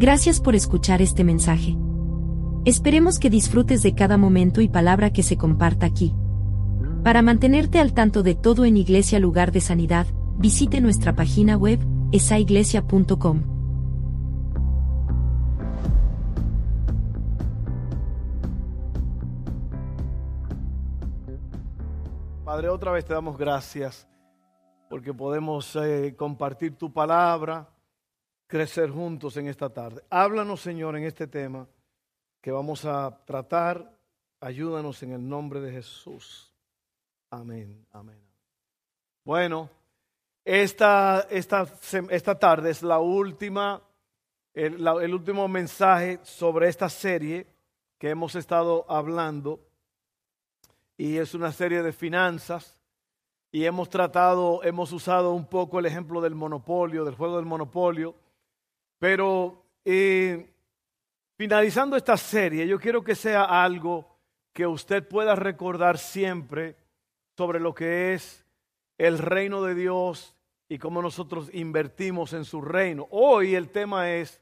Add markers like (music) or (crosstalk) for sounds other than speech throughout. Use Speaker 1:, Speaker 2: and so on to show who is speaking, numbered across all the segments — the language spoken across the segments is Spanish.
Speaker 1: Gracias por escuchar este mensaje. Esperemos que disfrutes de cada momento y palabra que se comparta aquí. Para mantenerte al tanto de todo en Iglesia Lugar de Sanidad, visite nuestra página web, esaiglesia.com.
Speaker 2: Padre, otra vez te damos gracias porque podemos eh, compartir tu palabra, crecer juntos en esta tarde. Háblanos, Señor, en este tema que vamos a tratar. Ayúdanos en el nombre de Jesús. Amén, amén. Bueno, esta, esta, esta tarde es la última, el, el último mensaje sobre esta serie que hemos estado hablando. Y es una serie de finanzas y hemos tratado, hemos usado un poco el ejemplo del monopolio, del juego del monopolio, pero eh, finalizando esta serie, yo quiero que sea algo que usted pueda recordar siempre sobre lo que es el reino de Dios y cómo nosotros invertimos en su reino. Hoy el tema es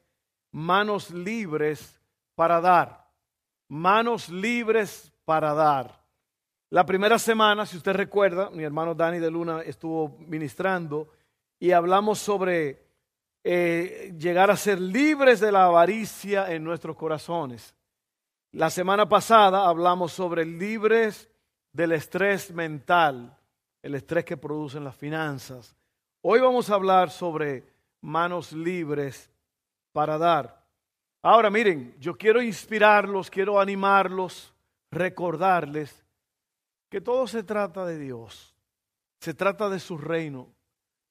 Speaker 2: manos libres para dar, manos libres para dar. La primera semana, si usted recuerda, mi hermano Dani de Luna estuvo ministrando y hablamos sobre eh, llegar a ser libres de la avaricia en nuestros corazones. La semana pasada hablamos sobre libres del estrés mental, el estrés que producen las finanzas. Hoy vamos a hablar sobre manos libres para dar. Ahora miren, yo quiero inspirarlos, quiero animarlos, recordarles que todo se trata de Dios, se trata de su reino,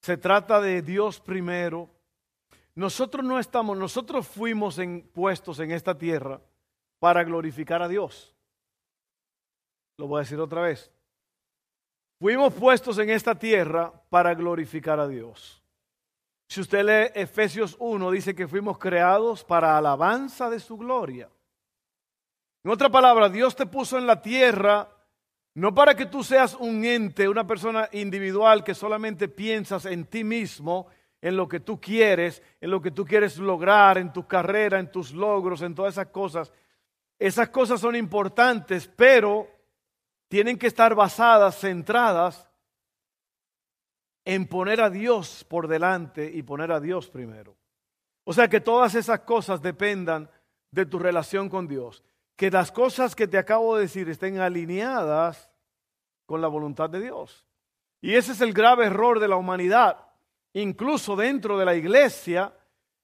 Speaker 2: se trata de Dios primero. Nosotros no estamos, nosotros fuimos puestos en esta tierra para glorificar a Dios. Lo voy a decir otra vez. Fuimos puestos en esta tierra para glorificar a Dios. Si usted lee Efesios 1, dice que fuimos creados para alabanza de su gloria. En otra palabra, Dios te puso en la tierra no para que tú seas un ente, una persona individual que solamente piensas en ti mismo, en lo que tú quieres, en lo que tú quieres lograr, en tu carrera, en tus logros, en todas esas cosas. Esas cosas son importantes, pero tienen que estar basadas, centradas en poner a Dios por delante y poner a Dios primero. O sea que todas esas cosas dependan de tu relación con Dios que las cosas que te acabo de decir estén alineadas con la voluntad de Dios. Y ese es el grave error de la humanidad, incluso dentro de la iglesia,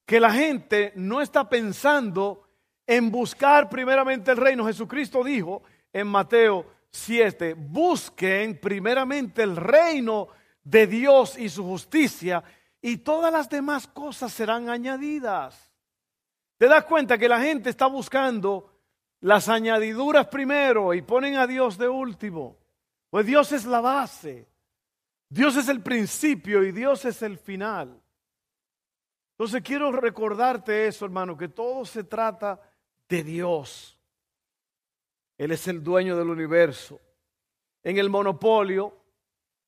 Speaker 2: que la gente no está pensando en buscar primeramente el reino. Jesucristo dijo en Mateo 7, busquen primeramente el reino de Dios y su justicia y todas las demás cosas serán añadidas. ¿Te das cuenta que la gente está buscando las añadiduras primero y ponen a Dios de último. Pues Dios es la base. Dios es el principio y Dios es el final. Entonces quiero recordarte eso, hermano, que todo se trata de Dios. Él es el dueño del universo. En el monopolio,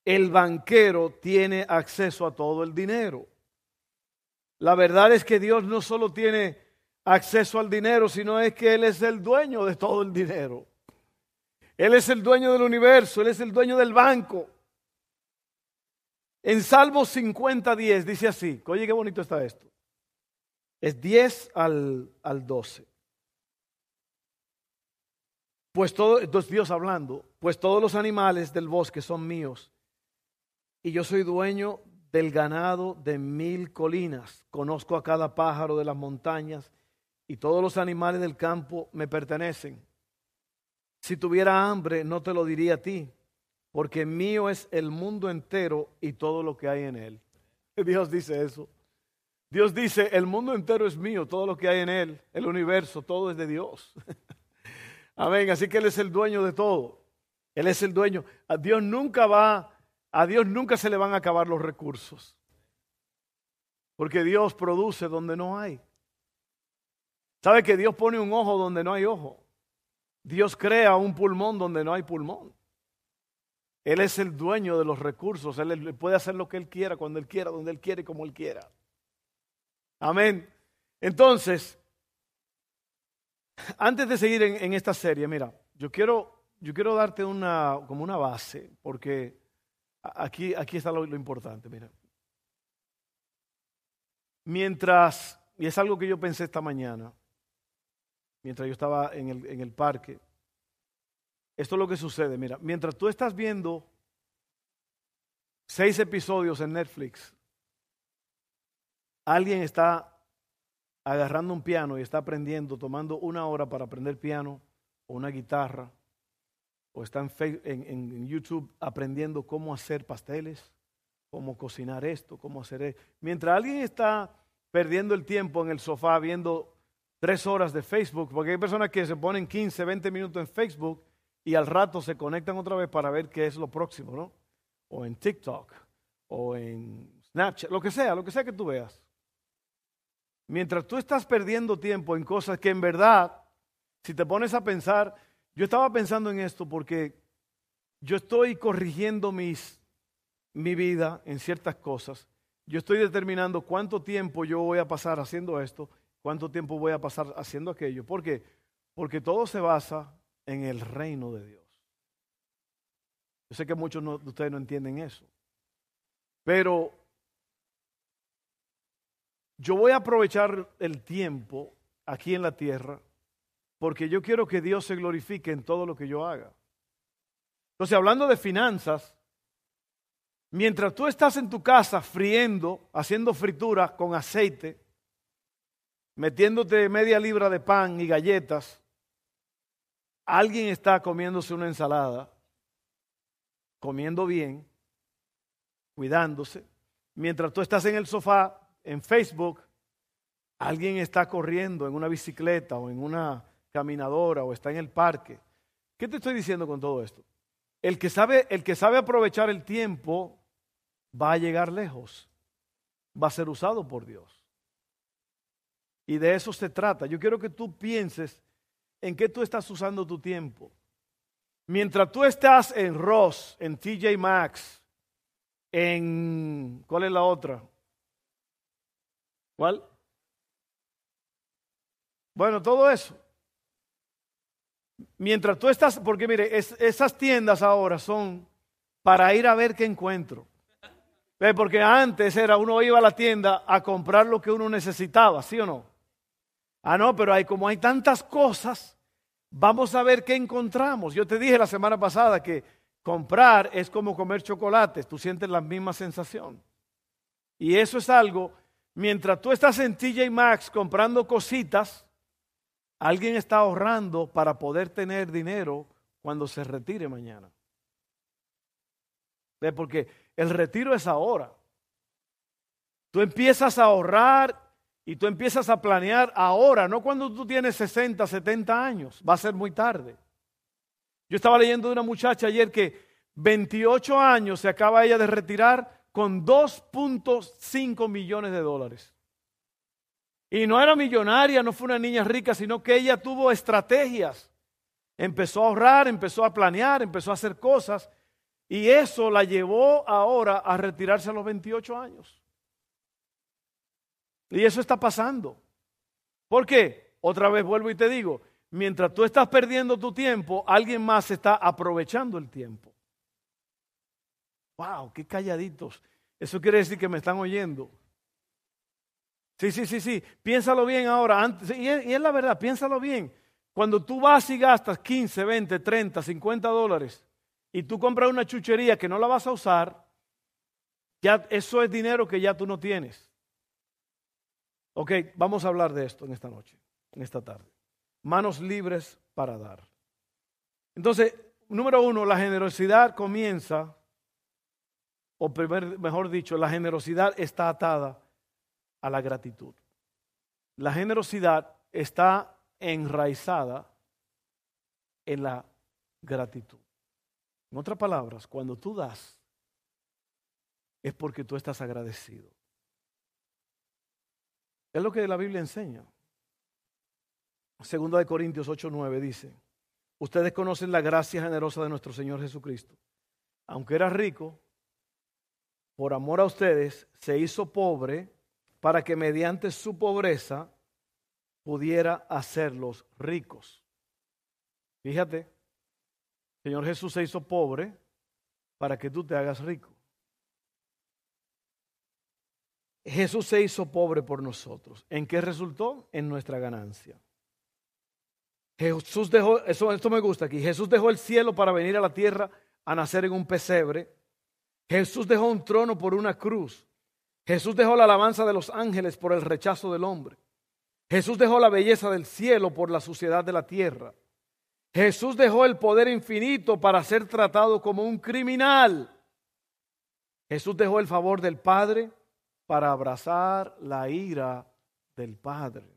Speaker 2: el banquero tiene acceso a todo el dinero. La verdad es que Dios no solo tiene acceso al dinero, sino es que Él es el dueño de todo el dinero. Él es el dueño del universo, Él es el dueño del banco. En Salmo 50, 10 dice así, oye qué bonito está esto. Es 10 al, al 12. Pues todo, entonces Dios hablando, pues todos los animales del bosque son míos y yo soy dueño del ganado de mil colinas. Conozco a cada pájaro de las montañas y todos los animales del campo me pertenecen. Si tuviera hambre, no te lo diría a ti, porque mío es el mundo entero y todo lo que hay en él. (laughs) Dios dice eso. Dios dice, el mundo entero es mío, todo lo que hay en él, el universo, todo es de Dios. (laughs) Amén, así que Él es el dueño de todo. Él es el dueño. A Dios nunca va, a Dios nunca se le van a acabar los recursos. Porque Dios produce donde no hay. ¿Sabe que Dios pone un ojo donde no hay ojo? Dios crea un pulmón donde no hay pulmón. Él es el dueño de los recursos. Él puede hacer lo que Él quiera, cuando Él quiera, donde Él quiere y como Él quiera. Amén. Entonces, antes de seguir en, esta serie, mira, yo quiero, yo quiero darte una, como una base, porque aquí, aquí está lo, importante, mira. Mientras, y es algo que yo pensé esta mañana, mientras yo estaba en el, en el parque, esto es lo que sucede, mira, mientras tú estás viendo seis episodios en Netflix, alguien está agarrando un piano y está aprendiendo, tomando una hora para aprender piano o una guitarra, o está en, YouTube aprendiendo cómo hacer pasteles, cómo cocinar esto, cómo hacer esto. Mientras alguien está perdiendo el tiempo en el sofá viendo tres horas de Facebook, porque hay personas que se ponen 15, 20 minutos en Facebook y al rato se conectan otra vez para ver qué es lo próximo, ¿no? O en TikTok, o en Snapchat, lo que sea, lo que sea que tú veas. Mientras tú estás perdiendo tiempo en cosas que en verdad, si te pones a pensar, yo estaba pensando en esto porque yo estoy corrigiendo mis, mi vida en ciertas cosas. Yo estoy determinando cuánto tiempo yo voy a pasar haciendo esto, cuánto tiempo voy a pasar haciendo aquello. ¿Por qué? Porque todo se basa en el reino de Dios. Yo sé que muchos de ustedes no entienden eso. Pero yo voy a aprovechar el tiempo aquí en la tierra porque yo quiero que Dios se glorifique en todo lo que yo haga. Entonces, hablando de finanzas, mientras tú estás en tu casa friendo, haciendo frituras con aceite, metiéndote media libra de pan y galletas, alguien está comiéndose una ensalada, comiendo bien, cuidándose, mientras tú estás en el sofá en Facebook, alguien está corriendo en una bicicleta o en una caminadora o está en el parque. ¿Qué te estoy diciendo con todo esto? El que sabe, el que sabe aprovechar el tiempo va a llegar lejos, va a ser usado por Dios. Y de eso se trata. Yo quiero que tú pienses en qué tú estás usando tu tiempo. Mientras tú estás en Ross, en TJ Maxx, en... ¿Cuál es la otra? ¿Cuál? Bueno, todo eso. Mientras tú estás, porque mire, esas tiendas ahora son para ir a ver qué encuentro. Porque antes era uno iba a la tienda a comprar lo que uno necesitaba, ¿sí o no? Ah, no, pero hay como hay tantas cosas, vamos a ver qué encontramos. Yo te dije la semana pasada que comprar es como comer chocolates, tú sientes la misma sensación. Y eso es algo Mientras tú estás en TJ Maxx comprando cositas, alguien está ahorrando para poder tener dinero cuando se retire mañana. ¿Ve? Porque el retiro es ahora. Tú empiezas a ahorrar y tú empiezas a planear ahora, no cuando tú tienes 60, 70 años, va a ser muy tarde. Yo estaba leyendo de una muchacha ayer que 28 años se acaba ella de retirar con 2.5 millones de dólares. Y no era millonaria, no fue una niña rica, sino que ella tuvo estrategias. Empezó a ahorrar, empezó a planear, empezó a hacer cosas. Y eso la llevó ahora a retirarse a los 28 años. Y eso está pasando. ¿Por qué? Otra vez vuelvo y te digo, mientras tú estás perdiendo tu tiempo, alguien más está aprovechando el tiempo. Wow, qué calladitos. Eso quiere decir que me están oyendo. Sí, sí, sí, sí. Piénsalo bien ahora. Antes, y, es, y es la verdad, piénsalo bien. Cuando tú vas y gastas 15, 20, 30, 50 dólares y tú compras una chuchería que no la vas a usar, ya eso es dinero que ya tú no tienes. Ok, vamos a hablar de esto en esta noche, en esta tarde. Manos libres para dar. Entonces, número uno, la generosidad comienza o mejor dicho, la generosidad está atada a la gratitud. La generosidad está enraizada en la gratitud. En otras palabras, cuando tú das, es porque tú estás agradecido. Es lo que la Biblia enseña. Segunda de Corintios 8:9 dice, ustedes conocen la gracia generosa de nuestro Señor Jesucristo. Aunque era rico, por amor a ustedes, se hizo pobre para que mediante su pobreza pudiera hacerlos ricos. Fíjate, Señor Jesús se hizo pobre para que tú te hagas rico. Jesús se hizo pobre por nosotros. ¿En qué resultó? En nuestra ganancia. Jesús dejó, esto me gusta aquí, Jesús dejó el cielo para venir a la tierra a nacer en un pesebre. Jesús dejó un trono por una cruz. Jesús dejó la alabanza de los ángeles por el rechazo del hombre. Jesús dejó la belleza del cielo por la suciedad de la tierra. Jesús dejó el poder infinito para ser tratado como un criminal. Jesús dejó el favor del Padre para abrazar la ira del Padre.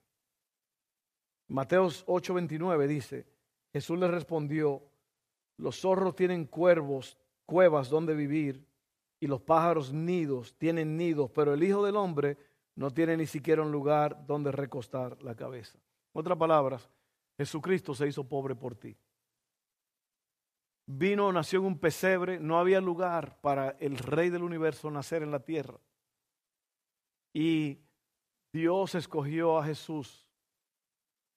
Speaker 2: Mateos 8:29 dice, Jesús le respondió, los zorros tienen cuervos, cuevas donde vivir, y los pájaros nidos, tienen nidos, pero el Hijo del Hombre no tiene ni siquiera un lugar donde recostar la cabeza. En otras palabras, Jesucristo se hizo pobre por ti. Vino, nació en un pesebre, no había lugar para el Rey del universo nacer en la tierra. Y Dios escogió a Jesús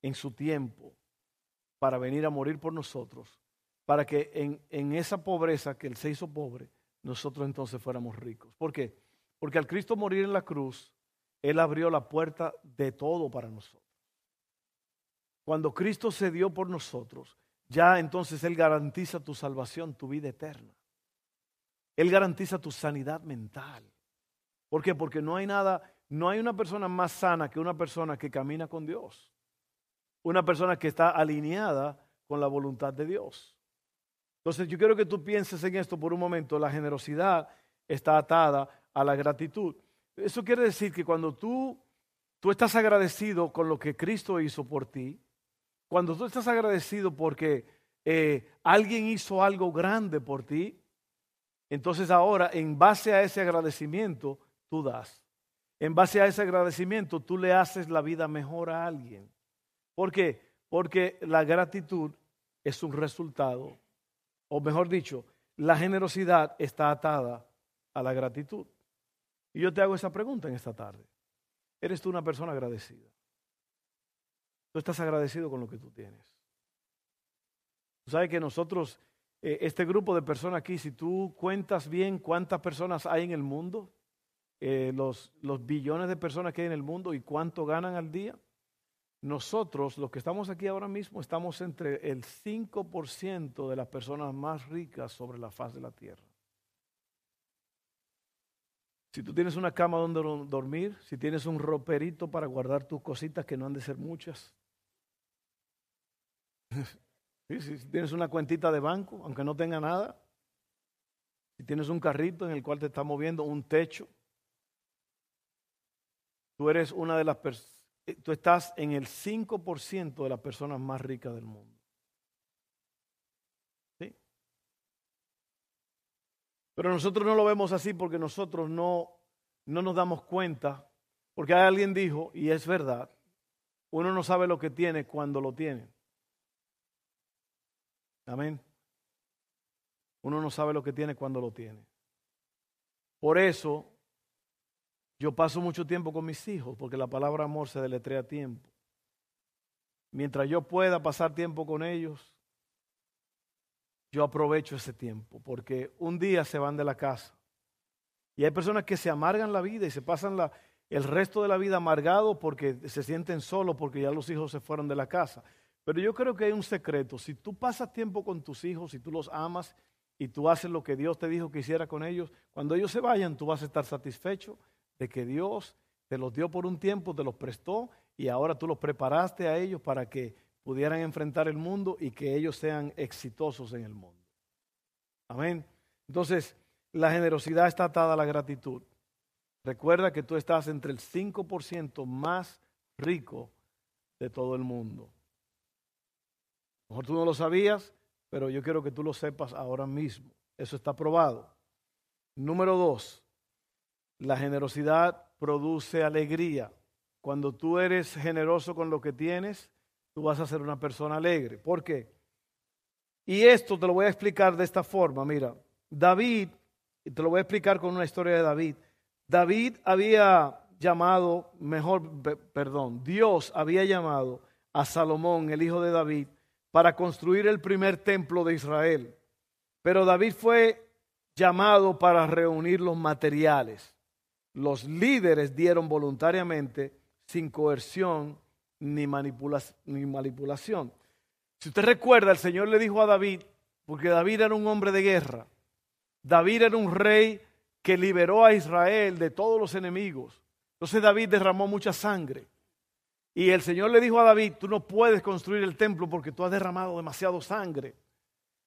Speaker 2: en su tiempo para venir a morir por nosotros, para que en, en, esa pobreza que Él se hizo pobre, nosotros entonces fuéramos ricos. ¿Por qué? Porque al Cristo morir en la cruz, Él abrió la puerta de todo para nosotros. Cuando Cristo se dio por nosotros, ya entonces Él garantiza tu salvación, tu vida eterna. Él garantiza tu sanidad mental. ¿Por qué? Porque no hay nada, no hay una persona más sana que una persona que camina con Dios una persona que está alineada con la voluntad de Dios. Entonces yo quiero que tú pienses en esto por un momento. La generosidad está atada a la gratitud. Eso quiere decir que cuando tú, tú estás agradecido con lo que Cristo hizo por ti, cuando tú estás agradecido porque eh, alguien hizo algo grande por ti, entonces ahora en base a ese agradecimiento tú das. En base a ese agradecimiento tú le haces la vida mejor a alguien. ¿Por qué? Porque la gratitud es un resultado, o mejor dicho, la generosidad está atada a la gratitud. Y yo te hago esa pregunta en esta tarde. ¿Eres tú una persona agradecida? ¿Tú estás agradecido con lo que tú tienes? Tú sabes que nosotros, eh, este grupo de personas aquí, si tú cuentas bien cuántas personas hay en el mundo, eh, los, los billones de personas que hay en el mundo y cuánto ganan al día, nosotros, los que estamos aquí ahora mismo, estamos entre el 5% de las personas más ricas sobre la faz de la tierra. Si tú tienes una cama donde dormir, si tienes un roperito para guardar tus cositas, que no han de ser muchas. (laughs) si tienes una cuentita de banco, aunque no tenga nada. Si tienes un carrito en el cual te está moviendo, un techo. Tú eres una de las eh, tú estás en el 5% de las personas más ricas del mundo. ¿Sí? Pero nosotros no lo vemos así porque nosotros no, no nos damos cuenta, porque alguien dijo, y es verdad, uno no sabe lo que tiene cuando lo tiene. Amén. Uno no sabe lo que tiene cuando lo tiene. Por eso yo paso mucho tiempo con mis hijos porque la palabra amor se deletrea tiempo. Mientras yo pueda pasar tiempo con ellos, yo aprovecho ese tiempo porque un día se van de la casa. Y hay personas que se amargan la vida y se pasan el resto de la vida amargados porque se sienten solos porque ya los hijos se fueron de la casa. Pero yo creo que hay un secreto. Si tú pasas tiempo con tus hijos, si tú los amas y tú haces lo que Dios te dijo que hiciera con ellos, cuando ellos se vayan, tú vas a estar satisfecho de que Dios te los dio por un tiempo, te los prestó y ahora tú los preparaste a ellos para que pudieran enfrentar el mundo y que ellos sean exitosos en el mundo. Amén. Entonces, la generosidad está atada a la gratitud. Recuerda que tú estás entre el 5% más rico de todo el mundo. mejor tú no lo sabías, pero yo quiero que tú lo sepas ahora mismo. Eso está probado. Número dos, la generosidad produce alegría. Cuando tú eres generoso con lo que tienes, tú vas a ser una persona alegre. ¿Por qué? Y esto te lo voy a explicar de esta forma. Mira, David, te lo voy a explicar con una historia de David. David había, llamado, mejor, perdón, Dios había llamado a Salomón, el hijo de David, para construir el primer templo de Israel. Pero David fue llamado para reunir los materiales. Los líderes dieron voluntariamente, sin coerción ni, manipulación. Si usted recuerda, el Señor le dijo a David, porque David era un hombre de guerra, David era un rey que liberó a Israel de todos los enemigos. Entonces David derramó mucha sangre. Y el Señor le dijo a David, tú no puedes construir el templo porque tú has derramado demasiado sangre.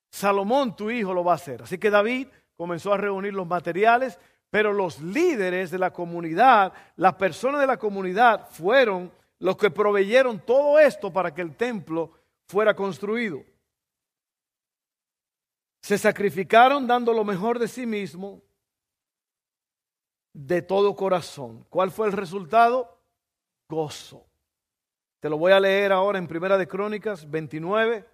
Speaker 2: Salomón, tu hijo, lo va a hacer. Así que David comenzó a reunir los materiales, pero los líderes de la comunidad, las personas de la comunidad, fueron los que proveyeron todo esto para que el templo fuera construido. Se sacrificaron dando lo mejor de sí mismo, de todo corazón. ¿Cuál fue el resultado? Gozo. Te lo voy a leer ahora en Primera de Crónicas 29,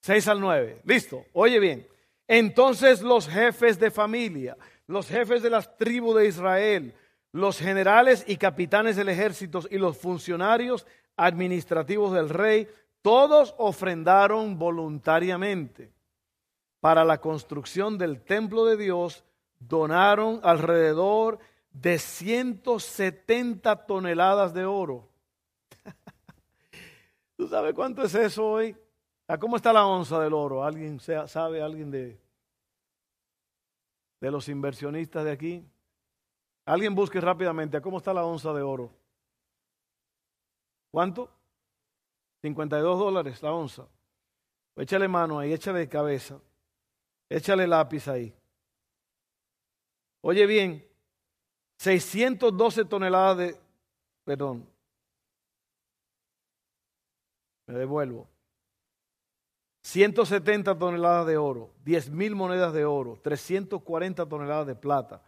Speaker 2: 6 al 9. Listo, oye bien. Entonces los jefes de familia, los jefes de las tribus de Israel, los generales y capitanes del ejército y los funcionarios administrativos del rey, todos ofrendaron voluntariamente para la construcción del templo de Dios, donaron alrededor de 170 toneladas de oro. (laughs) ¿Tú sabes cuánto es eso hoy? ¿Cómo está la onza del oro? ¿Alguien sabe, alguien de, de los inversionistas de aquí? Alguien busque rápidamente, ¿cómo está la onza de oro? ¿Cuánto? 52 dólares la onza. Échale mano ahí, échale cabeza, échale lápiz ahí. Oye bien, 612 toneladas de, perdón, me devuelvo. 170 toneladas de oro, 10 mil monedas de oro, 340 toneladas de plata,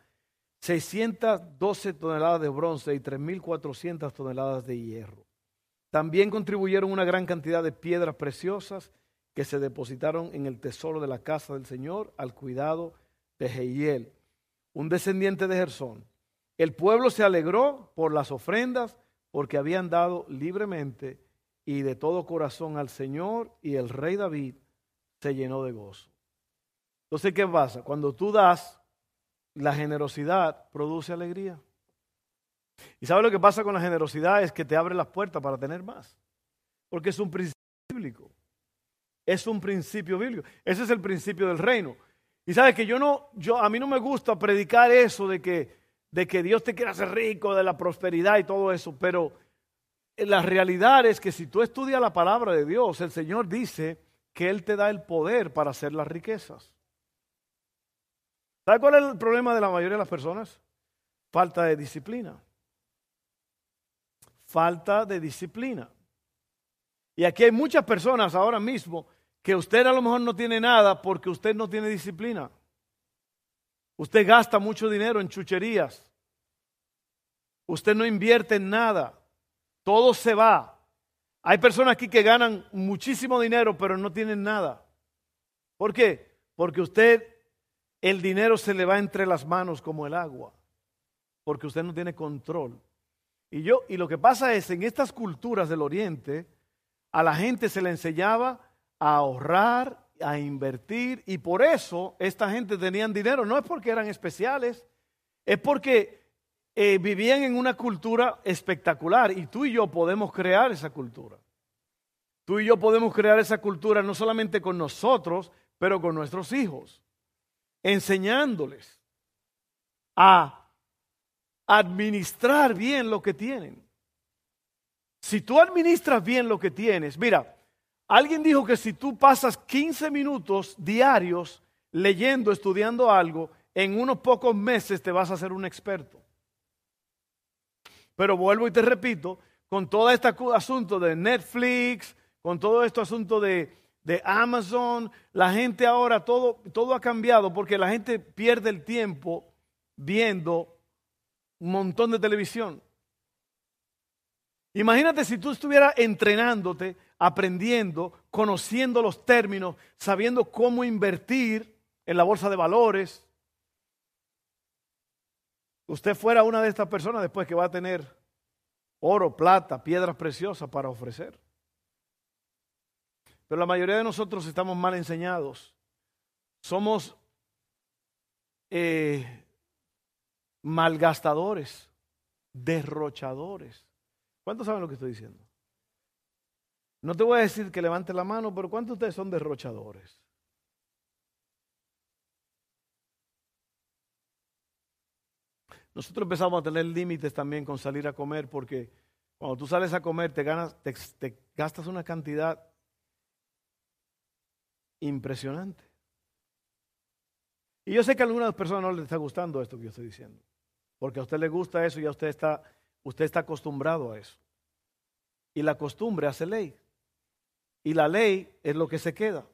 Speaker 2: 612 toneladas de bronce y 3.400 toneladas de hierro. También contribuyeron una gran cantidad de piedras preciosas que se depositaron en el tesoro de la casa del Señor al cuidado de Jehiel, un descendiente de Gersón. El pueblo se alegró por las ofrendas porque habían dado libremente y de todo corazón al Señor y el rey David se llenó de gozo. Entonces, ¿qué pasa? Cuando tú das, la generosidad produce alegría. ¿Y sabes lo que pasa con la generosidad? Es que te abre las puertas para tener más. Porque es un principio bíblico. Es un principio bíblico. Ese es el principio del reino. Y sabes que yo no, yo, a mí no me gusta predicar eso de que, de que Dios te quiere hacer rico, de la prosperidad y todo eso, pero la realidad es que si tú estudias la palabra de Dios, el Señor dice que Él te da el poder para hacer las riquezas. ¿Sabe cuál es el problema de la mayoría de las personas? Falta de disciplina. Falta de disciplina. Y aquí hay muchas personas ahora mismo que usted a lo mejor no tiene nada porque usted no tiene disciplina. Usted gasta mucho dinero en chucherías. Usted no invierte en nada todo se va. Hay personas aquí que ganan muchísimo dinero, pero no tienen nada. ¿Por qué? Porque usted, el dinero se le va entre las manos como el agua, porque usted no tiene control. Y yo, y lo que pasa es, en estas culturas del Oriente, a la gente se le enseñaba a ahorrar, a invertir, y por eso esta gente tenían dinero. No es porque eran especiales, es porque eh, vivían en una cultura espectacular y tú y yo podemos crear esa cultura. Tú y yo podemos crear esa cultura no solamente con nosotros, pero con nuestros hijos, enseñándoles a administrar bien lo que tienen. Si tú administras bien lo que tienes, mira, alguien dijo que si tú pasas 15 minutos diarios leyendo, estudiando algo, en unos pocos meses te vas a hacer un experto. Pero vuelvo y te repito, con todo este asunto de Netflix, con todo este asunto de, Amazon, la gente ahora, todo, todo ha cambiado porque la gente pierde el tiempo viendo un montón de televisión. Imagínate si tú estuvieras entrenándote, aprendiendo, conociendo los términos, sabiendo cómo invertir en la bolsa de valores, usted fuera una de estas personas después que va a tener oro, plata, piedras preciosas para ofrecer. Pero la mayoría de nosotros estamos mal enseñados. Somos eh, malgastadores, derrochadores. ¿Cuántos saben lo que estoy diciendo? No te voy a decir que levante la mano, pero ¿cuántos de ustedes son derrochadores? Nosotros empezamos a tener límites también con salir a comer porque cuando tú sales a comer te, ganas, te gastas una cantidad impresionante. Y yo sé que a algunas personas no les está gustando esto que yo estoy diciendo, porque a usted le gusta eso y a usted está, usted está acostumbrado a eso. Y la costumbre hace ley. Y la ley es lo que se queda.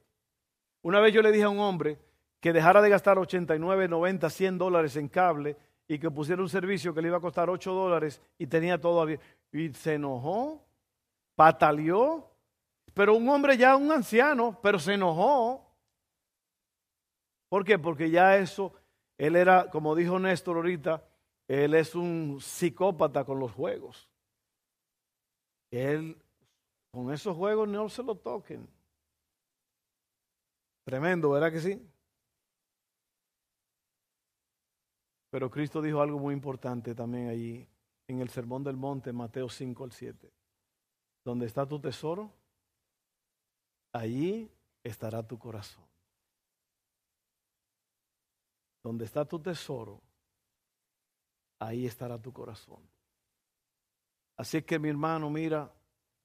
Speaker 2: Una vez yo le dije a un hombre que dejara de gastar 89, 90, 100 dólares en cable y que pusiera un servicio que le iba a costar 8 dólares y tenía todo Y se enojó, pataleó, pero un hombre ya, un anciano, pero se enojó. ¿Por qué? Porque ya eso, él era, como dijo Néstor ahorita, él es un psicópata con los juegos. Él, con esos juegos no se lo toquen. Tremendo, ¿verdad que sí? Pero Cristo dijo algo muy importante también allí, en el Sermón del Monte, Mateo 5 al 7. Donde está tu tesoro, allí estará tu corazón. Donde está tu tesoro, ahí estará tu corazón. Así que mi hermano, mira,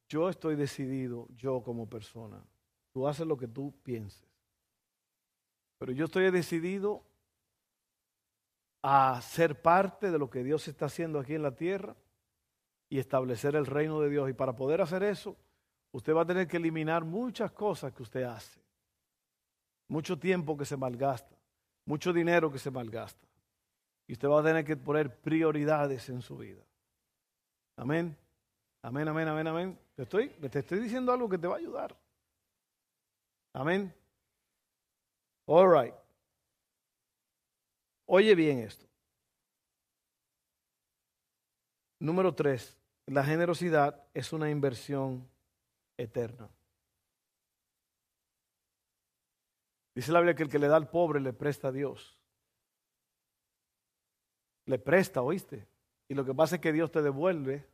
Speaker 2: yo estoy decidido, yo como persona, tú haces lo que tú pienses, pero yo estoy decidido a ser parte de lo que Dios está haciendo aquí en la tierra y establecer el reino de Dios. Y para poder hacer eso, usted va a tener que eliminar muchas cosas que usted hace. Mucho tiempo que se malgasta, mucho dinero que se malgasta. Y usted va a tener que poner prioridades en su vida. Amén. Amén, amén, amén, amén. Te estoy, te estoy diciendo algo que te va a ayudar. Amén. All right. Oye bien esto. Número tres, la generosidad es una inversión eterna. Dice la Biblia que el que le da al pobre le presta a Dios. Le presta, ¿oíste? Y lo que pasa es que Dios te devuelve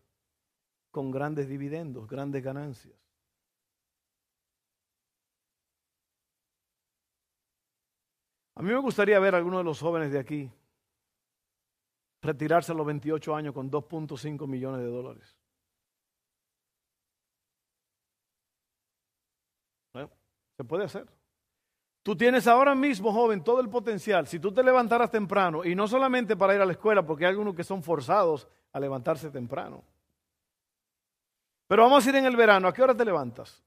Speaker 2: con grandes dividendos, grandes ganancias. A mí me gustaría ver a algunos de los jóvenes de aquí retirarse a los 28 años con 2.5 millones de dólares. Se puede hacer. Tú tienes ahora mismo, joven, todo el potencial. Si tú te levantaras temprano, y no solamente para ir a la escuela, porque hay algunos que son forzados a levantarse temprano. Pero vamos a ir en el verano. ¿A qué hora te levantas?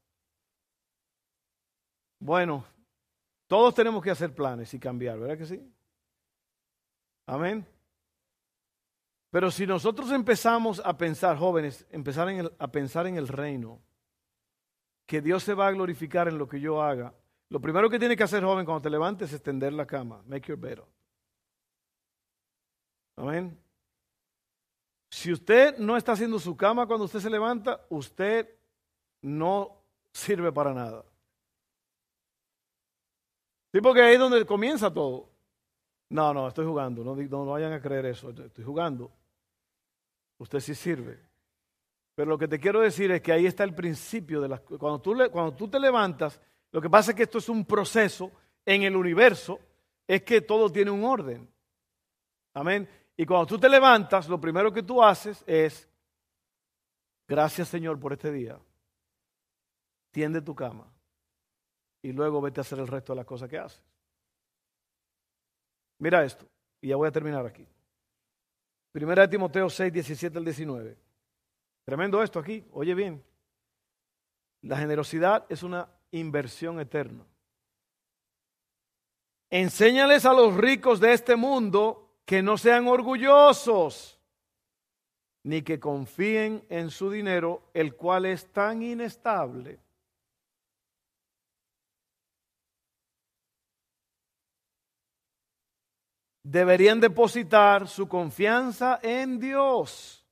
Speaker 2: Bueno, todos tenemos que hacer planes y cambiar, ¿verdad que sí? Amén. Pero si nosotros empezamos a pensar, jóvenes, empezar a pensar en el reino, que Dios se va a glorificar en lo que yo haga. Lo primero que tiene que hacer, joven, cuando te levantes es tender la cama. Make your bed. Amén. Si usted no está haciendo su cama cuando usted se levanta, usted no sirve para nada. Sí, porque ahí es donde comienza todo. No, no, estoy jugando. No, vayan a creer eso. Estoy jugando. Usted sí sirve. Pero lo que te quiero decir es que ahí está el principio de las cuando tú cuando tú te levantas, lo que pasa es que esto es un proceso en el universo, es que todo tiene un orden. Amén. Y cuando tú te levantas, lo primero que tú haces es gracias Señor por este día. Tiende tu cama y luego vete a hacer el resto de las cosas que haces. Mira esto, y ya voy a terminar aquí. Primera de Timoteo 6, 17 al 19. Tremendo esto aquí, oye bien. La generosidad es una inversión eterna. Enséñales a los ricos de este mundo que no sean orgullosos, ni que confíen en su dinero, el cual es tan inestable. Deberían depositar su confianza en Dios,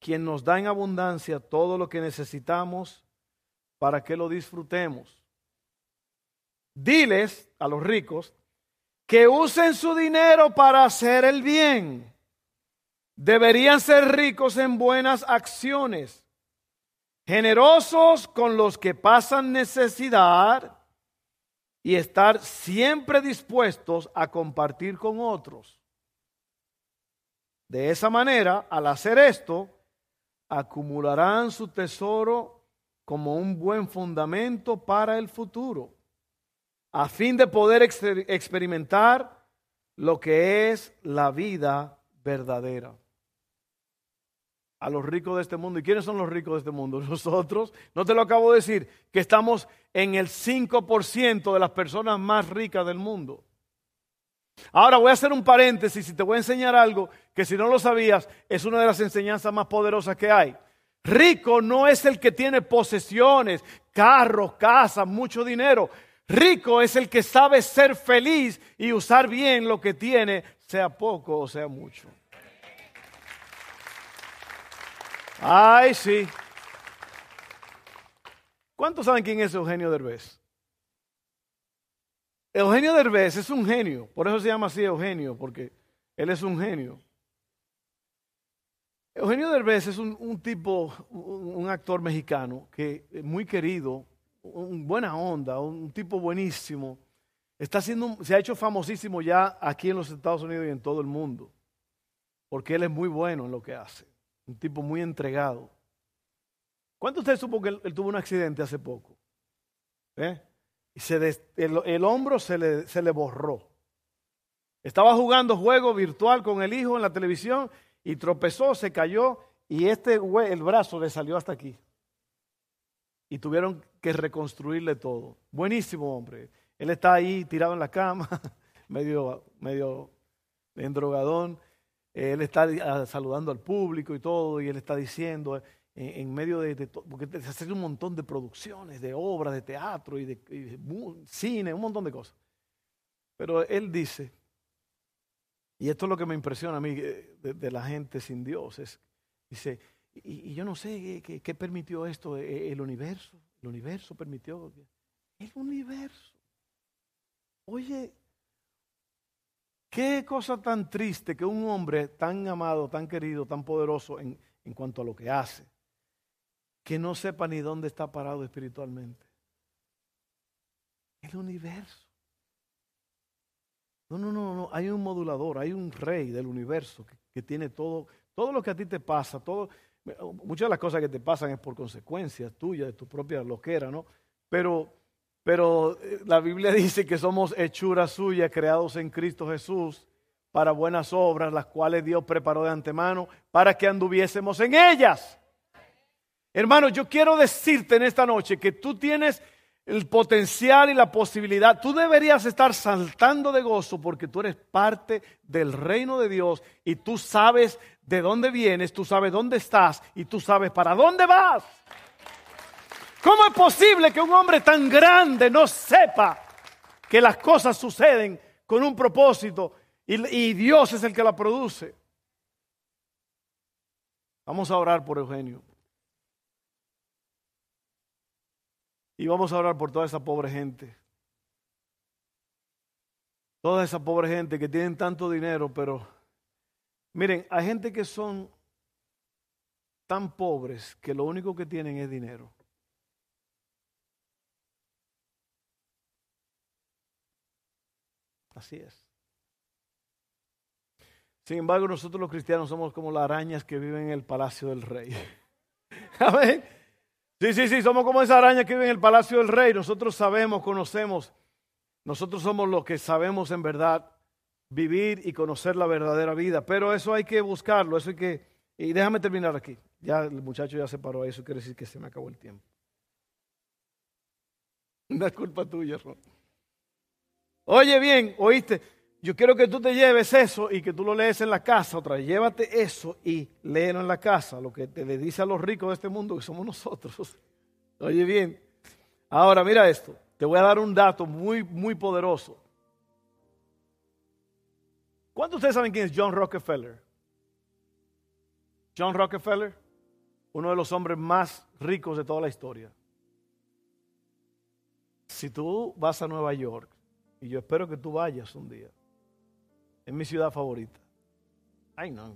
Speaker 2: quien nos da en abundancia todo lo que necesitamos para que lo disfrutemos. Diles a los ricos que usen su dinero para hacer el bien. Deberían ser ricos en buenas acciones, generosos con los que pasan necesidad y estar siempre dispuestos a compartir con otros. De esa manera, al hacer esto, acumularán su tesoro como un buen fundamento para el futuro, a fin de poder experimentar lo que es la vida verdadera a los ricos de este mundo. ¿Y quiénes son los ricos de este mundo? (laughs) Nosotros. No te lo acabo de decir, que estamos en el 5% de las personas más ricas del mundo. Ahora voy a hacer un paréntesis y te voy a enseñar algo que si no lo sabías es una de las enseñanzas más poderosas que hay. Rico no es el que tiene posesiones, carros, casas, mucho dinero. Rico es el que sabe ser feliz y usar bien lo que tiene, sea poco o sea mucho. Ay, sí. ¿Cuántos saben quién es Eugenio Derbez? Eugenio Derbez es un genio, por eso se llama así Eugenio, porque él es un genio. Eugenio Derbez es un, tipo, un, actor mexicano que muy querido, un buena onda, un tipo buenísimo. Está haciendo, se ha hecho famosísimo ya aquí en los Estados Unidos y en todo el mundo, porque él es muy bueno en lo que hace un tipo muy entregado. ¿Cuánto usted supo que él, tuvo un accidente hace poco? ¿Eh? Y se el, hombro se le, se le borró. Estaba jugando juego virtual con el hijo en la televisión y tropezó, se cayó y este el brazo le salió hasta aquí. Y tuvieron que reconstruirle todo. Buenísimo hombre. Él está ahí tirado en la cama, (laughs) medio, medio endrogadón. Él está ah, saludando al público y todo, y él está diciendo en, medio de, todo, porque se hace un montón de producciones, de obras, de teatro y de, cine, un montón de cosas. Pero él dice, y esto es lo que me impresiona a mí eh, de, la gente sin Dios, es, dice, y, yo no sé qué, permitió esto, e, el universo, el universo permitió, el universo. Oye, Qué cosa tan triste que un hombre tan amado, tan querido, tan poderoso en, cuanto a lo que hace, que no sepa ni dónde está parado espiritualmente. El universo. No, no, no, no. Hay un modulador, hay un rey del universo que, tiene todo, todo lo que a ti te pasa, todo, muchas de las cosas que te pasan es por consecuencias tuyas, de tu propia loquera, ¿no? Pero pero eh, la Biblia (laughs) dice que somos hechura suya, creados en Cristo Jesús, para buenas obras, las cuales Dios preparó de antemano para que anduviésemos en ellas. Hermano, yo quiero decirte en esta noche que tú tienes el potencial y la posibilidad. Tú deberías estar saltando de gozo porque tú eres parte del reino de Dios y tú sabes de dónde vienes, tú sabes dónde estás y tú sabes para dónde vas. ¿Cómo es posible que un hombre tan grande no sepa que las cosas suceden con un propósito y, Dios es el que la produce? Vamos a orar por Eugenio. Y vamos a orar por toda esa pobre gente. Toda esa pobre gente que tienen tanto dinero, pero miren, hay gente que son tan pobres que lo único que tienen es dinero. Así es. Sin embargo, nosotros los cristianos somos como las arañas que viven en el palacio del rey. (laughs) Amén. Sí, sí, sí, somos como esas arañas que viven en el palacio del rey. Nosotros sabemos, conocemos. Nosotros somos los que sabemos en verdad vivir y conocer la verdadera vida. Pero eso hay que buscarlo, eso hay que... Y déjame terminar aquí. Ya el muchacho ya se paró eso, quiere decir que se me acabó el tiempo. (laughs) Es culpa tuya, Ron. Oye bien, oíste, yo quiero que tú te lleves eso y que tú lo lees en la casa otra vez. Llévate eso y léelo en la casa, lo que te le dice a los ricos de este mundo que somos nosotros. (laughs) Oye bien, ahora mira esto, te voy a dar un dato muy, muy poderoso. ¿Cuántos de ustedes saben quién es John Rockefeller? John Rockefeller, uno de los hombres más ricos de toda la historia. Si tú vas a Nueva York, y yo espero que tú vayas un día, es mi ciudad favorita. Ay, no,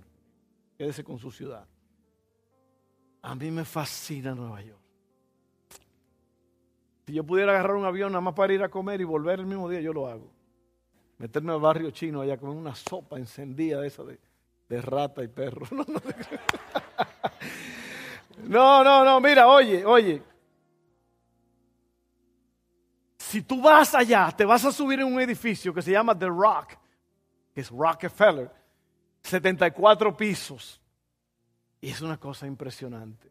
Speaker 2: quédese con su ciudad. A mí me fascina Nueva York. Si yo pudiera agarrar un avión nada más para ir a comer y volver el mismo día, yo lo hago. Meterme al barrio chino allá con una sopa encendida esa de, de rata y perro. (laughs) (laughs) No, no, no, mira, oye, oye. Si tú vas allá, te vas a subir en un edificio que se llama The Rock, que es Rockefeller, 74 pisos. Y es una cosa impresionante.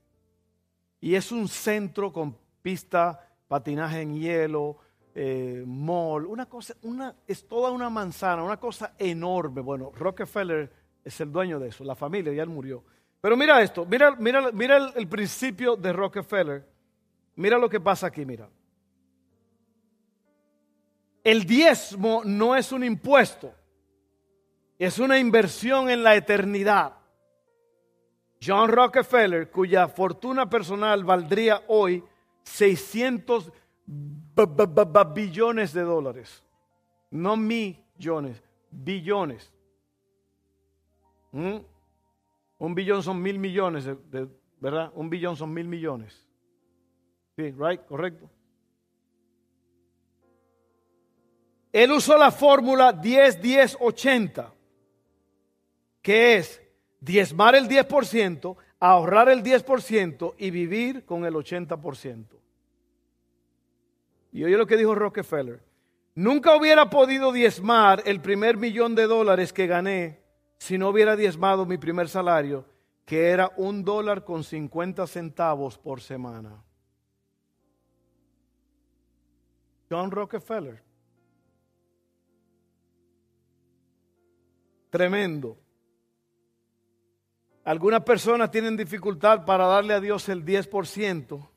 Speaker 2: Y es un centro con pista, patinaje en hielo, eh, mall, una cosa, una, es toda una manzana, una cosa enorme. Bueno, Rockefeller es el dueño de eso, la familia ya él murió. Pero mira esto, mira, mira, mira el, el principio de Rockefeller. Mira lo que pasa aquí, mira. El diezmo no es un impuesto, es una inversión en la eternidad. John Rockefeller, cuya fortuna personal valdría hoy 600 billones de dólares. No millones, billones. ¿Mm? Un billón son mil millones, ¿verdad? Un billón son mil millones. Sí, right, correcto. Él usó la fórmula 10-10-80, que es diezmar el 10%, ahorrar el 10% y vivir con el 80%. Y oye lo que dijo Rockefeller. Nunca hubiera podido diezmar el primer millón de dólares que gané si no hubiera diezmado mi primer salario, que era un dólar con 50 centavos por semana. John Rockefeller. Tremendo. Algunas personas tienen dificultad para darle a Dios el 10%,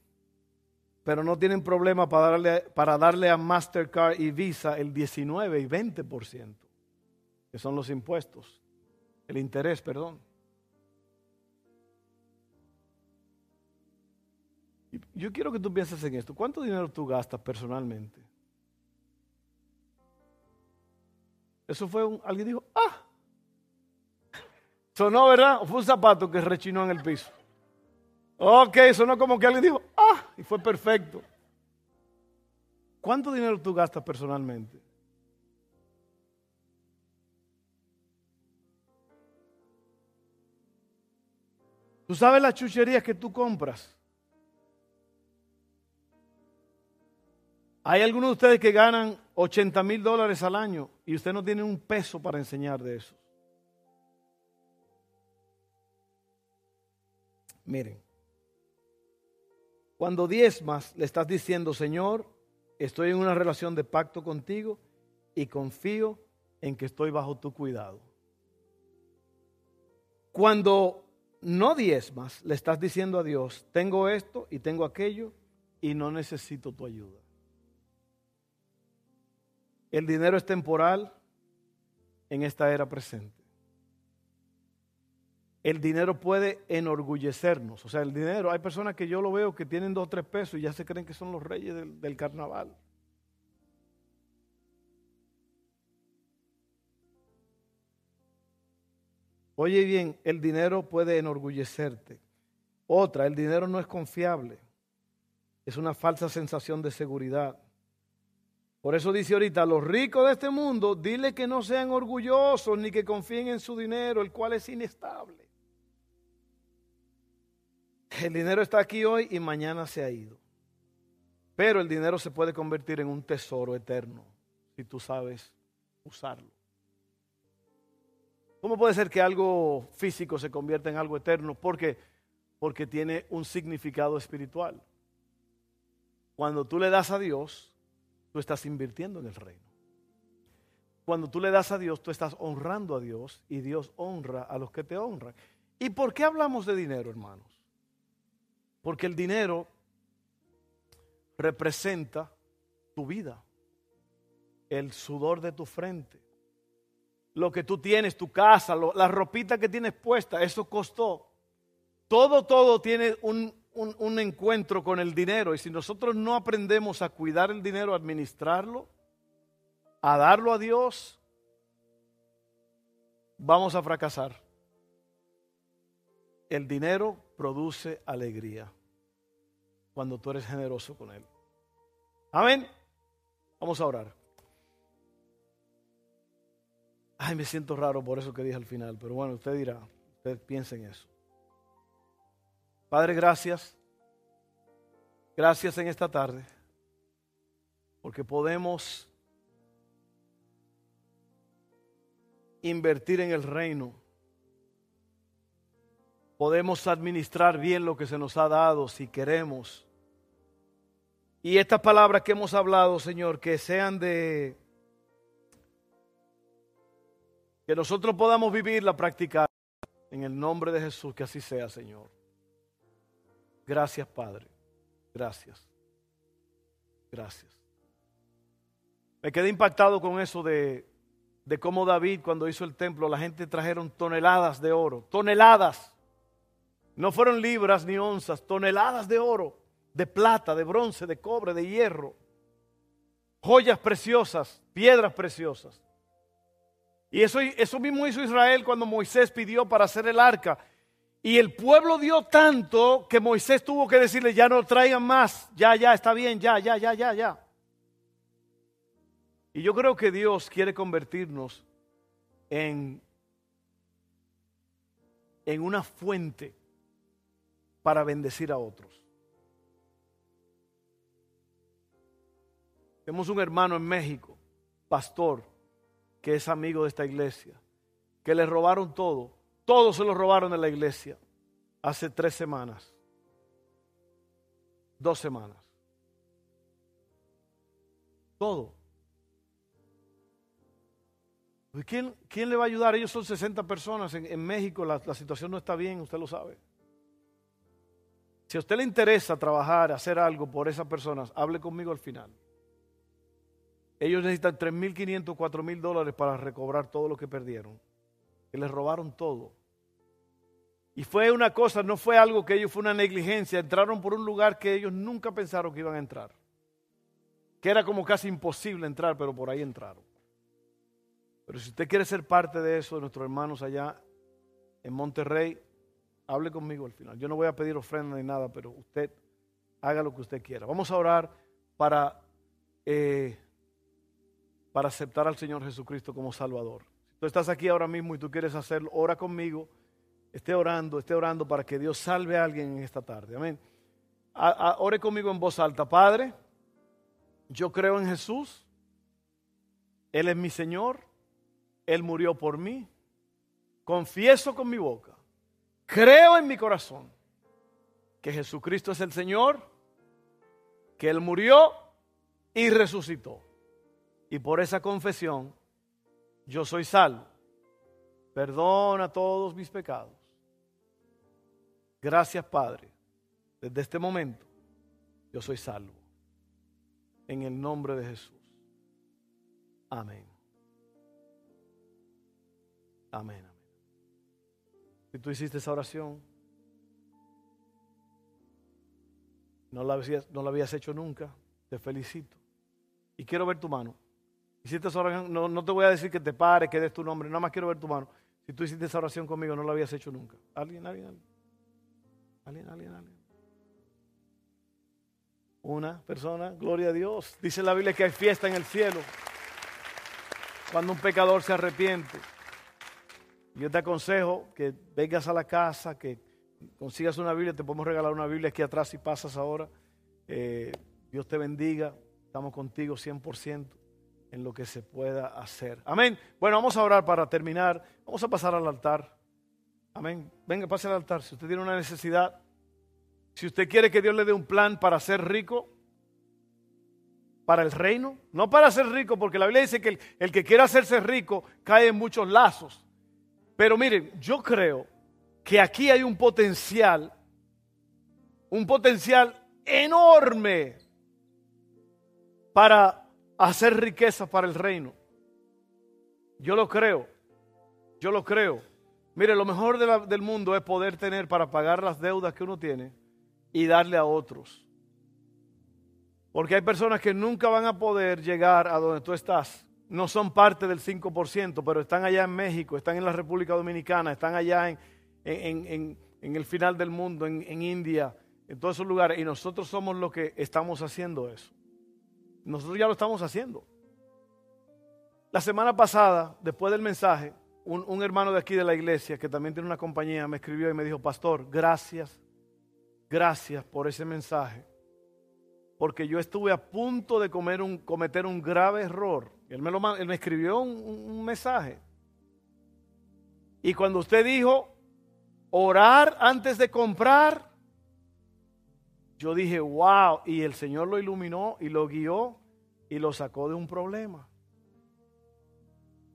Speaker 2: pero no tienen problema para darle, para darle a Mastercard y Visa el 19 y 20%, que son los impuestos, el interés, perdón. Yo quiero que tú pienses en esto. ¿Cuánto dinero tú gastas personalmente? Eso fue un... Alguien dijo, ah, Sonó, ¿verdad? fue un zapato que rechinó en el piso? Ok, sonó como que alguien dijo, ah, y fue perfecto. ¿Cuánto dinero tú gastas personalmente? ¿Tú sabes las chucherías que tú compras? Hay algunos de ustedes que ganan 80 mil dólares al año y usted no tiene un peso para enseñar de eso. Miren, cuando diezmas le estás diciendo, Señor, estoy en una relación de pacto contigo y confío en que estoy bajo tu cuidado. Cuando no diezmas, le estás diciendo a Dios, tengo esto y tengo aquello y no necesito tu ayuda. El dinero es temporal en esta era presente el dinero puede enorgullecernos. O sea, el dinero, hay personas que yo lo veo que tienen dos o tres pesos y ya se creen que son los reyes del, carnaval. Oye bien, el dinero puede enorgullecerte. Otra, el dinero no es confiable. Es una falsa sensación de seguridad. Por eso dice ahorita, los ricos de este mundo, dile que no sean orgullosos ni que confíen en su dinero, el cual es inestable. El dinero está aquí hoy y mañana se ha ido. Pero el dinero se puede convertir en un tesoro eterno si tú sabes usarlo. ¿Cómo puede ser que algo físico se convierta en algo eterno? Porque, porque tiene un significado espiritual. Cuando tú le das a Dios, tú estás invirtiendo en el reino. Cuando tú le das a Dios, tú estás honrando a Dios y Dios honra a los que te honran. ¿Y por qué hablamos de dinero, hermanos? Porque el dinero representa tu vida, el sudor de tu frente, lo que tú tienes, tu casa, la ropita que tienes puesta, eso costó. Todo, todo tiene un, un, encuentro con el dinero. Y si nosotros no aprendemos a cuidar el dinero, a administrarlo, a darlo a Dios, vamos a fracasar. El dinero produce alegría cuando tú eres generoso con él. Amén. Vamos a orar. Ay, me siento raro por eso que dije al final, pero bueno, usted dirá, usted piensa en eso. Padre, gracias. Gracias en esta tarde, porque podemos invertir en el reino. Podemos administrar bien lo que se nos ha dado si queremos. Y estas palabras que hemos hablado, Señor, que sean de... Que nosotros podamos vivirla, practicar. En el nombre de Jesús, que así sea, Señor. Gracias, Padre. Gracias. Gracias. Me quedé impactado con eso de, de cómo David cuando hizo el templo, la gente trajeron toneladas de oro. Toneladas. No fueron libras ni onzas, toneladas de oro, de plata, de bronce, de cobre, de hierro. Joyas preciosas, piedras preciosas. Y eso, eso mismo hizo Israel cuando Moisés pidió para hacer el arca. Y el pueblo dio tanto que Moisés tuvo que decirle, ya no traigan más, ya, ya, está bien, ya, ya, ya, ya, ya. Y yo creo que Dios quiere convertirnos en, en una fuente para bendecir a otros. Tenemos un hermano en México, pastor, que es amigo de esta iglesia, que le robaron todo todos se lo robaron en la iglesia hace tres semanas. Dos semanas. Todo. ¿Quién, ¿Quién, le va a ayudar? Ellos son 60 personas. En, México la, la, situación no está bien, usted lo sabe. Si a usted le interesa trabajar, hacer algo por esas personas, hable conmigo al final. Ellos necesitan 3.500, 4.000 dólares para recobrar todo lo que perdieron. Que les robaron todo. Y fue una cosa, no fue algo que ellos, fue una negligencia. Entraron por un lugar que ellos nunca pensaron que iban a entrar. Que era como casi imposible entrar, pero por ahí entraron. Pero si usted quiere ser parte de eso, de nuestros hermanos allá en Monterrey, hable conmigo al final. Yo no voy a pedir ofrenda ni nada, pero usted haga lo que usted quiera. Vamos a orar para, eh, para aceptar al Señor Jesucristo como Salvador. Si tú estás aquí ahora mismo y tú quieres hacerlo, ora conmigo esté orando, esté orando para que Dios salve a alguien en esta tarde. Amén. ore conmigo en voz alta. Padre, yo creo en Jesús. Él es mi Señor. Él murió por mí. Confieso con mi boca. Creo en mi corazón que Jesucristo es el Señor, que Él murió y resucitó. Y por esa confesión yo soy salvo. Perdona todos mis pecados Gracias, Padre. Desde este momento yo soy salvo. En el nombre de Jesús. Amén. Amén. Si tú hiciste esa oración, no la, habías, no la habías hecho nunca, te felicito. Y quiero ver tu mano. Hiciste esa oración, no, no te voy a decir que te pare, que des tu nombre, nada más quiero ver tu mano. Si tú hiciste esa oración conmigo, no la habías hecho nunca. ¿Alguien, alguien, alguien? Una persona, gloria a Dios. Dice la Biblia que hay fiesta en el cielo cuando un pecador se arrepiente. Yo te aconsejo que vengas a la casa, que consigas una Biblia, te podemos regalar una Biblia aquí atrás si pasas ahora. Eh, Dios te bendiga, estamos contigo 100% en lo que se pueda hacer. Amén. Bueno, vamos a orar para terminar. Vamos a pasar al altar. Amén. Venga, pase al altar. Si usted tiene una necesidad, si usted quiere que Dios le dé un plan para ser rico, para el reino, no para ser rico, porque la Biblia dice que el, que quiera hacerse rico cae en muchos lazos. Pero miren, yo creo que aquí hay un potencial, un potencial enorme para hacer riqueza para el reino. Yo lo creo. Yo lo creo. Mire, lo mejor del mundo es poder tener para pagar las deudas que uno tiene y darle a otros. Porque hay personas que nunca van a poder llegar a donde tú estás. No son parte del 5%, pero están allá en México, están en la República Dominicana, están allá en, en, el final del mundo, en, India, en todos esos lugares. Y nosotros somos los que estamos haciendo eso. Nosotros ya lo estamos haciendo. La semana pasada, después del mensaje, un, un hermano de aquí de la iglesia, que también tiene una compañía, me escribió y me dijo, pastor, gracias, gracias por ese mensaje porque yo estuve a punto de cometer un grave error. Él me, me escribió un, un mensaje. Y cuando usted dijo orar antes de comprar, yo dije, wow, y el Señor lo iluminó y lo guió y lo sacó de un problema.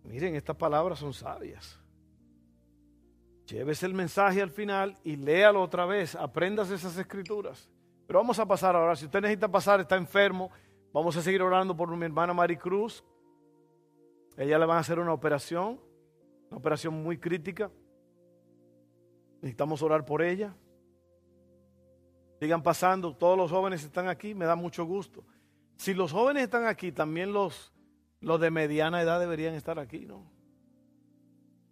Speaker 2: Miren, estas palabras son sabias. Llévese el mensaje al final y léalo otra vez. Aprendas esas escrituras. Pero vamos a pasar ahora. Si usted necesita pasar, está enfermo, vamos a seguir orando por mi hermana Maricruz. Ella le van a hacer una operación, una operación muy crítica. Necesitamos orar por ella. Sigan pasando, todos los jóvenes están aquí, me da mucho gusto. Si los jóvenes están aquí, también los, los de mediana edad deberían estar aquí, ¿no?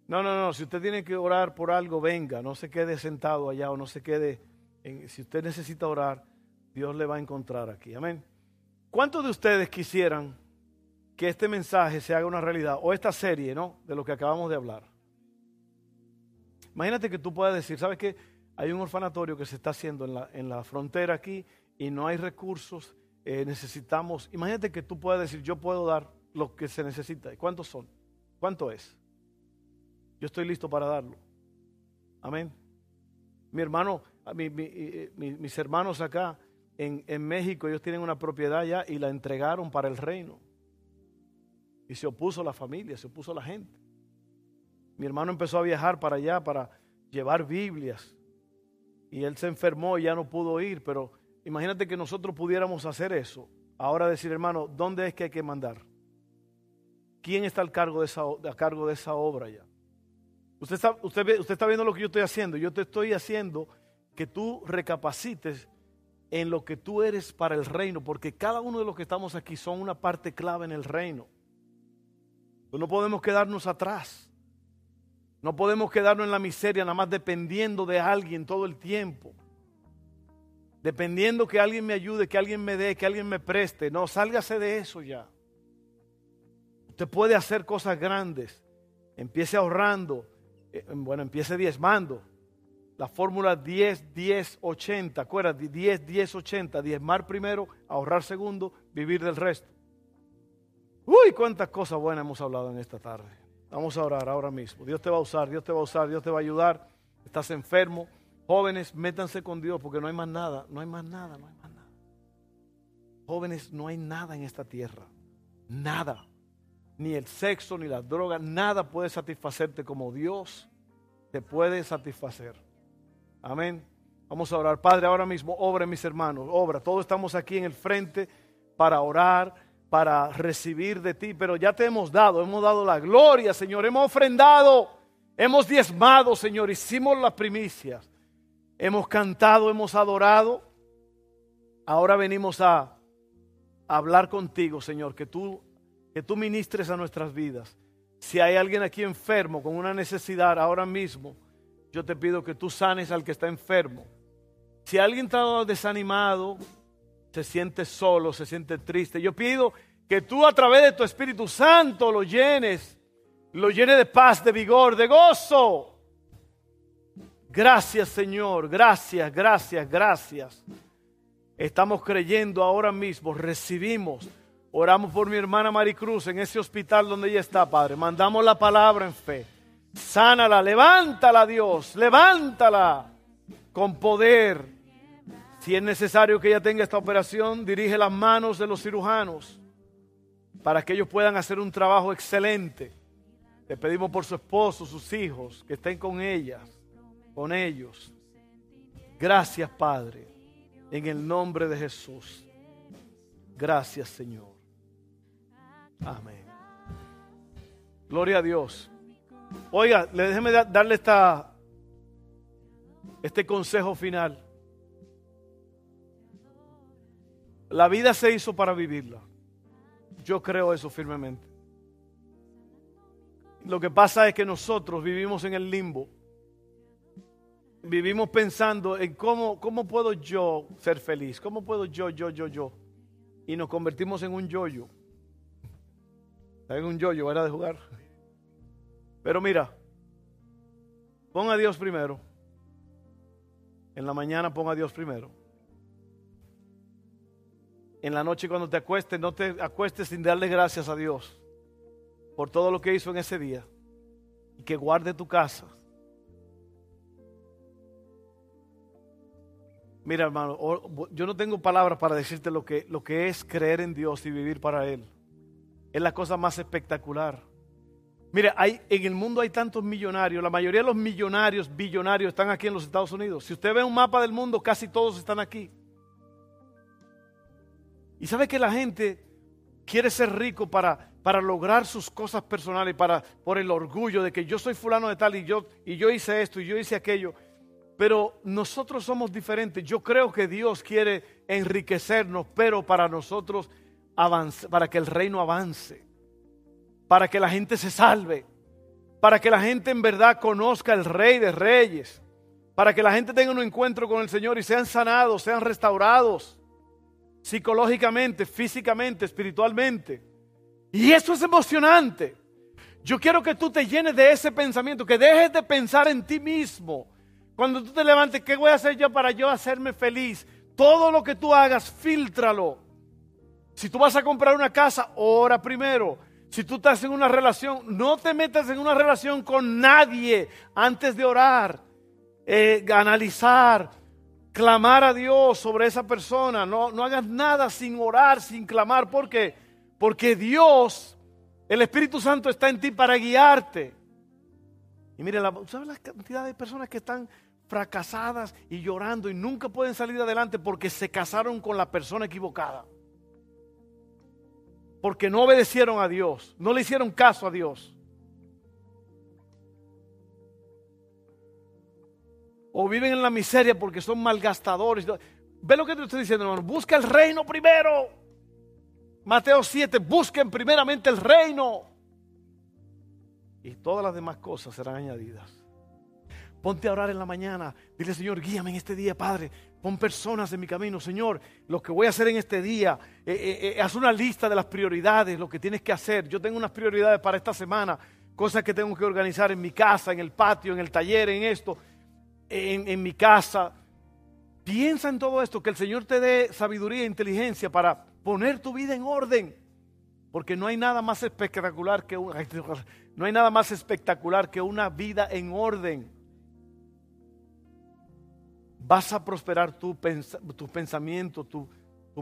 Speaker 2: No, no, no, si usted tiene que orar por algo, venga, no se quede sentado allá o no se quede si usted necesita orar, Dios le va a encontrar aquí. Amén. ¿Cuántos de ustedes quisieran que este mensaje se haga una realidad o esta serie, ¿no? De lo que acabamos de hablar. Imagínate que tú puedas decir, ¿sabes qué? Hay un orfanatorio que se está haciendo en la, en la frontera aquí y no hay recursos, eh, necesitamos, imagínate que tú puedas decir, yo puedo dar lo que se necesita. ¿Y cuántos son? ¿Cuánto es? Yo estoy listo para darlo. Amén. Mi hermano, mis hermanos acá en, en, México, ellos tienen una propiedad ya y la entregaron para el reino. Y se opuso la familia, se opuso la gente. Mi hermano empezó a viajar para allá para llevar Biblias. Y él se enfermó y ya no pudo ir, pero imagínate que nosotros pudiéramos hacer eso. Ahora decir, hermano, ¿dónde es que hay que mandar? ¿Quién está al cargo de esa, a cargo de esa obra ya? Usted está, usted, usted está viendo lo que yo estoy haciendo. Yo te estoy haciendo que tú recapacites en lo que tú eres para el reino, porque cada uno de los que estamos aquí son una parte clave en el reino. Pues no podemos quedarnos atrás. No podemos quedarnos en la miseria nada más dependiendo de alguien todo el tiempo. Dependiendo que alguien me ayude, que alguien me dé, que alguien me preste. No, sálgase de eso ya. Usted puede hacer cosas grandes. Empiece ahorrando. Eh, bueno, empiece diezmando la fórmula 10, 10, 80. Acuérdate, 10, 10, 80. Diezmar primero, ahorrar segundo, vivir del resto. Uy, cuántas cosas buenas hemos hablado en esta tarde. Vamos a orar ahora mismo. Dios te va a usar, Dios te va a usar, Dios te va a ayudar. Estás enfermo. Jóvenes, métanse con Dios porque no hay más nada, no hay más nada, no hay más nada. Jóvenes, no hay nada en esta tierra. Nada. Ni el sexo, ni las drogas, nada puede satisfacerte como Dios te puede satisfacer. Amén. Vamos a orar. Padre, ahora mismo, obra mis hermanos, obra. Todos estamos aquí en el frente para orar, para recibir de ti, pero ya te hemos dado, hemos dado la gloria, Señor. Hemos ofrendado, hemos diezmado, Señor. Hicimos las primicias. Hemos cantado, hemos adorado. Ahora venimos a, hablar contigo, Señor, que tú, que tú ministres a nuestras vidas. Si hay alguien aquí enfermo con una necesidad ahora mismo, yo te pido que tú sanes al que está enfermo. Si alguien está desanimado, se siente solo, se siente triste, yo pido que tú a través de tu Espíritu Santo lo llenes, lo llenes de paz, de vigor, de gozo. Gracias Señor, gracias, gracias, gracias. Estamos creyendo ahora mismo, recibimos, oramos por mi hermana Maricruz en ese hospital donde ella está, Padre. Mandamos la palabra en fe. Sánala, levántala Dios, levántala con poder. Si es necesario que ella tenga esta operación, dirige las manos de los cirujanos para que ellos puedan hacer un trabajo excelente. Le pedimos por su esposo, sus hijos, que estén con ellas, con ellos. Gracias, Padre, en el nombre de Jesús. Gracias, Señor. Amén. Gloria a Dios. Oiga, déjeme darle esta, este consejo final. La vida se hizo para vivirla. Yo creo eso firmemente. Lo que pasa es que nosotros vivimos en el limbo. Vivimos pensando en cómo, cómo puedo yo ser feliz, cómo puedo yo, yo, yo, yo. Y nos convertimos en un yoyo. En un yoyo, era de jugar. Pero mira, pon a Dios primero. En la mañana pon a Dios primero en la noche cuando te acuestes, no te acuestes sin darle gracias a Dios por todo lo que hizo en ese día y que guarde tu casa. Mira, hermano, yo no tengo palabras para decirte lo que, lo que es creer en Dios y vivir para Él. Es la cosa más espectacular. Mira, hay, en el mundo hay tantos millonarios. La mayoría de los millonarios, billonarios, están aquí en los Estados Unidos. Si usted ve un mapa del mundo, casi todos están aquí. Y sabe que la gente quiere ser rico para, para lograr sus cosas personales, para, por el orgullo de que yo soy fulano de tal y yo, y yo hice esto y yo hice aquello. Pero nosotros somos diferentes. Yo creo que Dios quiere enriquecernos, pero para nosotros avance, para que el reino avance, para que la gente se salve, para que la gente en verdad conozca al Rey de Reyes, para que la gente tenga un encuentro con el Señor y sean sanados, sean restaurados psicológicamente, físicamente, espiritualmente. Y eso es emocionante. Yo quiero que tú te llenes de ese pensamiento, que dejes de pensar en ti mismo. Cuando tú te levantes, ¿qué voy a hacer yo para yo hacerme feliz? Todo lo que tú hagas, filtralo. Si tú vas a comprar una casa, ora primero. Si tú estás en una relación, no te metas en una relación con nadie antes de orar, eh, analizar, clamar a Dios sobre esa persona. No, no hagas nada sin orar, sin clamar. ¿Por qué? Porque Dios, el Espíritu Santo está en ti para guiarte. Y mire, ¿sabes la cantidad de personas que están fracasadas y llorando y nunca pueden salir adelante porque se casaron con la persona equivocada? Porque no obedecieron a Dios, no le hicieron caso a Dios. O viven en la miseria porque son malgastadores. Ve lo que te estoy diciendo, hermano. Busca el reino primero. Mateo 7, busquen primeramente el reino. Y todas las demás cosas serán añadidas. Ponte a orar en la mañana. Dile, Señor, guíame en este día, Padre. Pon personas en mi camino, Señor. Lo que voy a hacer en este día. Eh, eh, eh, haz una lista de las prioridades, lo que tienes que hacer. Yo tengo unas prioridades para esta semana. Cosas que tengo que organizar en mi casa, en el patio, en el taller, en esto en, mi casa. Piensa en todo esto, que el Señor te dé sabiduría e inteligencia para poner tu vida en orden. Porque no hay nada más espectacular que una, no hay nada más espectacular que una vida en orden. Vas a prosperar tu, tu pensamiento, tu,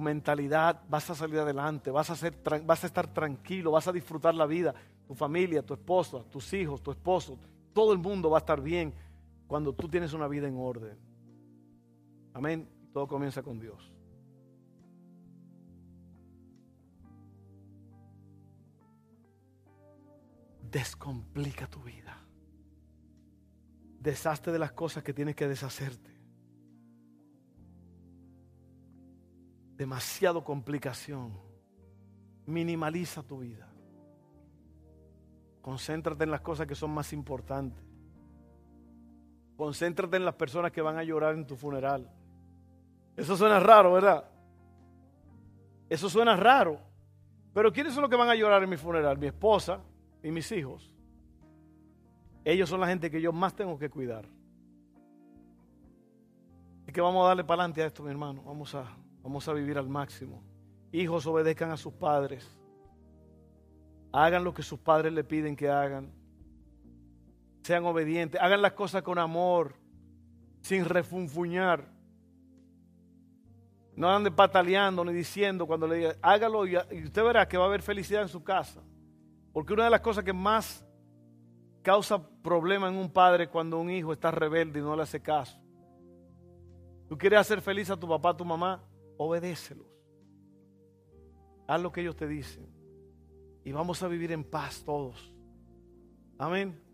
Speaker 2: mentalidad, vas a salir adelante, vas a, ser, vas a estar tranquilo, vas a disfrutar la vida, tu familia, tu esposa, tus hijos, tu esposo, todo el mundo va a estar bien cuando tú tienes una vida en orden. Amén. Todo comienza con Dios. Descomplica tu vida. Deshazte de las cosas que tienes que deshacerte. Demasiado complicación. Minimaliza tu vida. Concéntrate en las cosas que son más importantes. Concéntrate en las personas que van a llorar en tu funeral. Eso suena raro, ¿verdad? Eso suena raro. Pero ¿quiénes son los que van a llorar en mi funeral? Mi esposa y mis hijos. Ellos son la gente que yo más tengo que cuidar. Y que vamos a darle para adelante a esto, mi hermano. Vamos a, vamos a vivir al máximo. Hijos obedezcan a sus padres. Hagan lo que sus padres le piden que hagan sean obedientes, hagan las cosas con amor, sin refunfuñar. No anden pataleando ni diciendo cuando le digan, hágalo y, usted verá que va a haber felicidad en su casa. Porque una de las cosas que más causa problema en un padre cuando un hijo está rebelde y no le hace caso. Tú quieres hacer feliz a tu papá, a tu mamá, obedécelos. Haz lo que ellos te dicen. Y vamos a vivir en paz todos. Amén.